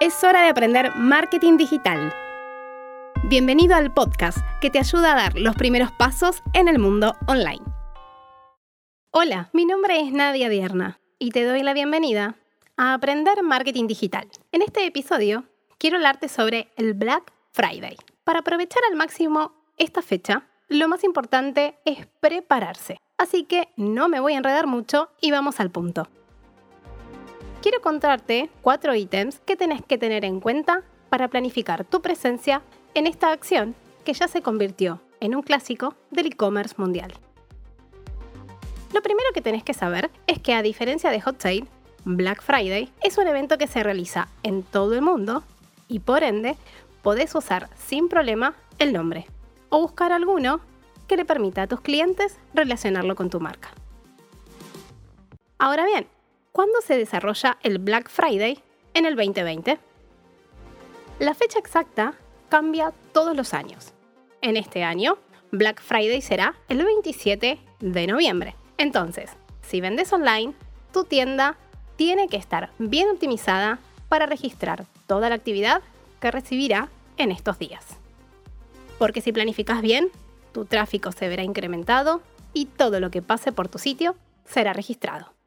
Es hora de aprender marketing digital. Bienvenido al podcast que te ayuda a dar los primeros pasos en el mundo online. Hola, mi nombre es Nadia Dierna y te doy la bienvenida a Aprender Marketing Digital. En este episodio quiero hablarte sobre el Black Friday. Para aprovechar al máximo esta fecha, lo más importante es prepararse. Así que no me voy a enredar mucho y vamos al punto quiero contarte cuatro ítems que tenés que tener en cuenta para planificar tu presencia en esta acción que ya se convirtió en un clásico del e-commerce mundial. Lo primero que tenés que saber es que a diferencia de Hot Sale, Black Friday es un evento que se realiza en todo el mundo y por ende podés usar sin problema el nombre o buscar alguno que le permita a tus clientes relacionarlo con tu marca. Ahora bien, ¿cuándo se desarrolla el Black Friday en el 2020? La fecha exacta cambia todos los años. En este año, Black Friday será el 27 de noviembre. Entonces, si vendes online, tu tienda tiene que estar bien optimizada para registrar toda la actividad que recibirá en estos días. Porque si planificas bien, tu tráfico se verá incrementado y todo lo que pase por tu sitio será registrado.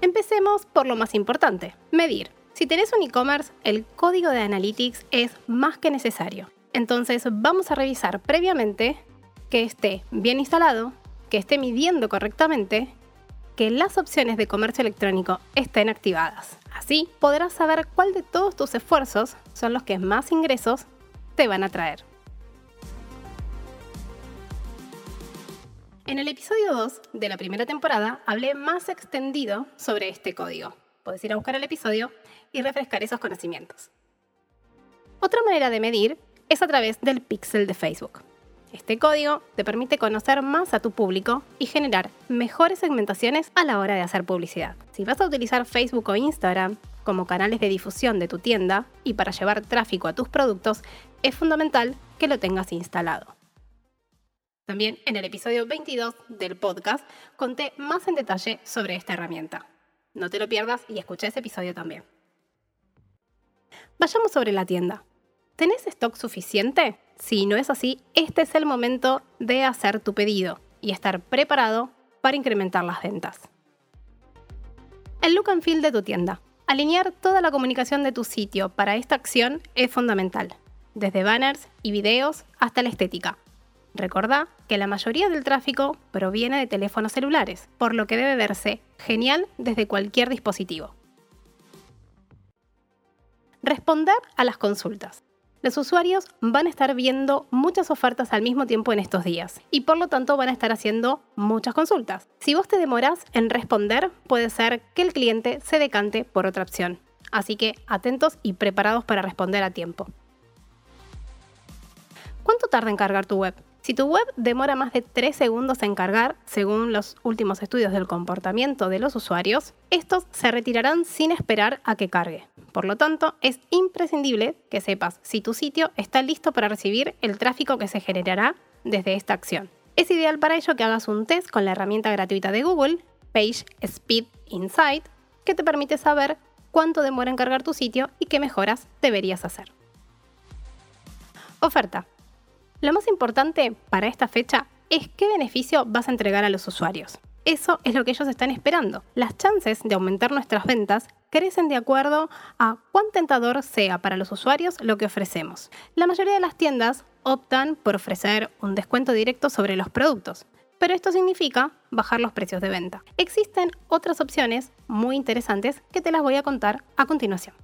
Empecemos por lo más importante, medir. Si tenés un e-commerce, el código de Analytics es más que necesario. Entonces vamos a revisar previamente que esté bien instalado, que esté midiendo correctamente, que las opciones de comercio electrónico estén activadas. Así podrás saber cuál de todos tus esfuerzos son los que más ingresos te van a traer. En el episodio 2 de la primera temporada hablé más extendido sobre este código. Puedes ir a buscar el episodio y refrescar esos conocimientos. Otra manera de medir es a través del pixel de Facebook. Este código te permite conocer más a tu público y generar mejores segmentaciones a la hora de hacer publicidad. Si vas a utilizar Facebook o Instagram como canales de difusión de tu tienda y para llevar tráfico a tus productos, es fundamental que lo tengas instalado. También en el episodio 22 del podcast conté más en detalle sobre esta herramienta. No te lo pierdas y escucha ese episodio también. Vayamos sobre la tienda. ¿Tenés stock suficiente? Si no es así, este es el momento de hacer tu pedido y estar preparado para incrementar las ventas. El look and feel de tu tienda. Alinear toda la comunicación de tu sitio para esta acción es fundamental, desde banners y videos hasta la estética Recordá que la mayoría del tráfico proviene de teléfonos celulares, por lo que debe verse genial desde cualquier dispositivo. Responder a las consultas. Los usuarios van a estar viendo muchas ofertas al mismo tiempo en estos días y por lo tanto van a estar haciendo muchas consultas. Si vos te demoras en responder, puede ser que el cliente se decante por otra opción. Así que atentos y preparados para responder a tiempo. ¿Cuánto tarda en cargar tu web? Si tu web demora más de 3 segundos en cargar, según los últimos estudios del comportamiento de los usuarios, estos se retirarán sin esperar a que cargue. Por lo tanto, es imprescindible que sepas si tu sitio está listo para recibir el tráfico que se generará desde esta acción. Es ideal para ello que hagas un test con la herramienta gratuita de Google, Page Speed Insight, que te permite saber cuánto demora en cargar tu sitio y qué mejoras deberías hacer. Oferta. Lo más importante para esta fecha es qué beneficio vas a entregar a los usuarios. Eso es lo que ellos están esperando. Las chances de aumentar nuestras ventas crecen de acuerdo a cuán tentador sea para los usuarios lo que ofrecemos. La mayoría de las tiendas optan por ofrecer un descuento directo sobre los productos, pero esto significa bajar los precios de venta. Existen otras opciones muy interesantes que te las voy a contar a continuación.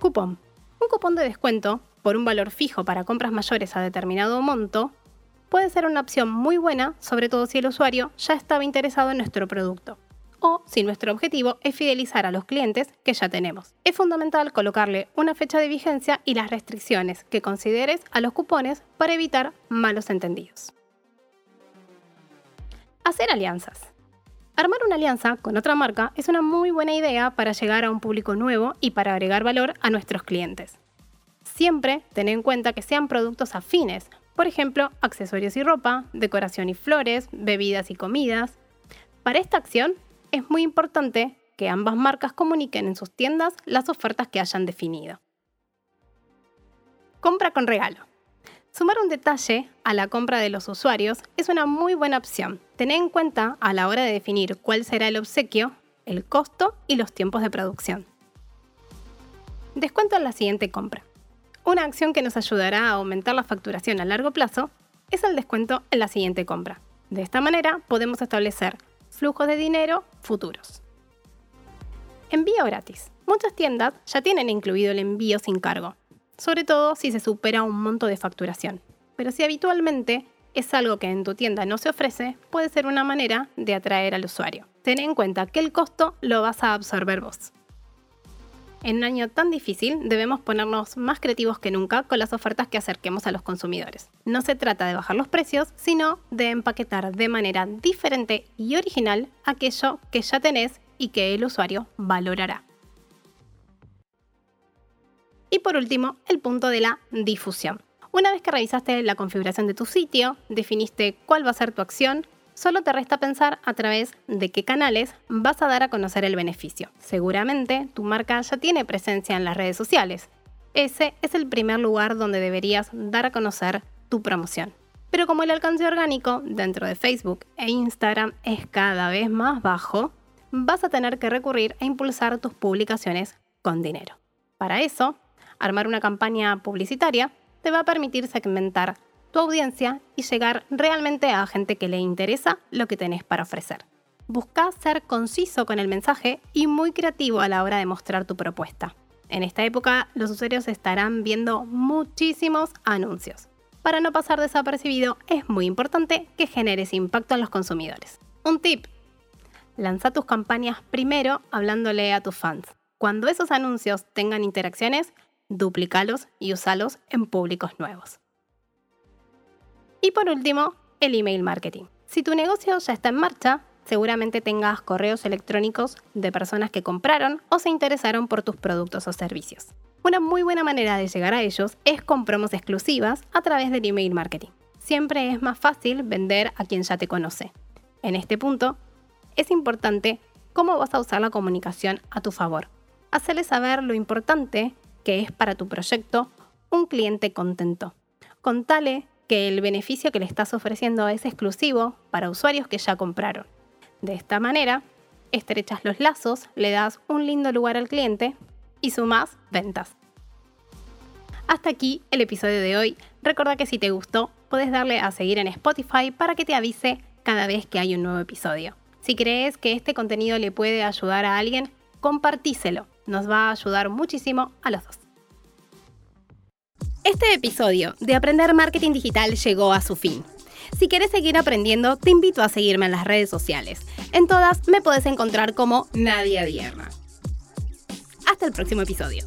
Cupón. Un cupón de descuento por un valor fijo para compras mayores a determinado monto puede ser una opción muy buena, sobre todo si el usuario ya estaba interesado en nuestro producto o si nuestro objetivo es fidelizar a los clientes que ya tenemos. Es fundamental colocarle una fecha de vigencia y las restricciones que consideres a los cupones para evitar malos entendidos. Hacer alianzas. Armar una alianza con otra marca es una muy buena idea para llegar a un público nuevo y para agregar valor a nuestros clientes. Siempre ten en cuenta que sean productos afines, por ejemplo, accesorios y ropa, decoración y flores, bebidas y comidas. Para esta acción es muy importante que ambas marcas comuniquen en sus tiendas las ofertas que hayan definido. Compra con regalo. Sumar un detalle a la compra de los usuarios es una muy buena opción. Tener en cuenta a la hora de definir cuál será el obsequio, el costo y los tiempos de producción. Descuento en la siguiente compra. Una acción que nos ayudará a aumentar la facturación a largo plazo es el descuento en la siguiente compra. De esta manera podemos establecer flujos de dinero futuros. Envío gratis. Muchas tiendas ya tienen incluido el envío sin cargo, sobre todo si se supera un monto de facturación. Pero si habitualmente es algo que en tu tienda no se ofrece, puede ser una manera de atraer al usuario. Ten en cuenta que el costo lo vas a absorber vos. En un año tan difícil debemos ponernos más creativos que nunca con las ofertas que acerquemos a los consumidores. No se trata de bajar los precios, sino de empaquetar de manera diferente y original aquello que ya tenés y que el usuario valorará. Y por último, el punto de la difusión. Una vez que revisaste la configuración de tu sitio, definiste cuál va a ser tu acción, solo te resta pensar a través de qué canales vas a dar a conocer el beneficio. Seguramente tu marca ya tiene presencia en las redes sociales. Ese es el primer lugar donde deberías dar a conocer tu promoción. Pero como el alcance orgánico dentro de Facebook e Instagram es cada vez más bajo, vas a tener que recurrir a impulsar tus publicaciones con dinero. Para eso, Armar una campaña publicitaria te va a permitir segmentar audiencia y llegar realmente a gente que le interesa lo que tenés para ofrecer. Busca ser conciso con el mensaje y muy creativo a la hora de mostrar tu propuesta. En esta época, los usuarios estarán viendo muchísimos anuncios. Para no pasar desapercibido, es muy importante que generes impacto en los consumidores. Un tip. Lanza tus campañas primero hablándole a tus fans. Cuando esos anuncios tengan interacciones, duplícalos y usalos en públicos nuevos. Y por último, el email marketing. Si tu negocio ya está en marcha, seguramente tengas correos electrónicos de personas que compraron o se interesaron por tus productos o servicios. Una muy buena manera de llegar a ellos es con promos exclusivas a través del email marketing. Siempre es más fácil vender a quien ya te conoce. En este punto, es importante cómo vas a usar la comunicación a tu favor. Hacerle saber lo importante que es para tu proyecto un cliente contento. Contale que el beneficio que le estás ofreciendo es exclusivo para usuarios que ya compraron. De esta manera, estrechas los lazos, le das un lindo lugar al cliente y sumas ventas. Hasta aquí el episodio de hoy. Recuerda que si te gustó, puedes darle a seguir en Spotify para que te avise cada vez que hay un nuevo episodio. Si crees que este contenido le puede ayudar a alguien, compartíselo nos va a ayudar muchísimo a los dos. Este episodio de Aprender Marketing Digital llegó a su fin. Si quieres seguir aprendiendo, te invito a seguirme en las redes sociales. En todas me puedes encontrar como Nadia Dierna. Hasta el próximo episodio.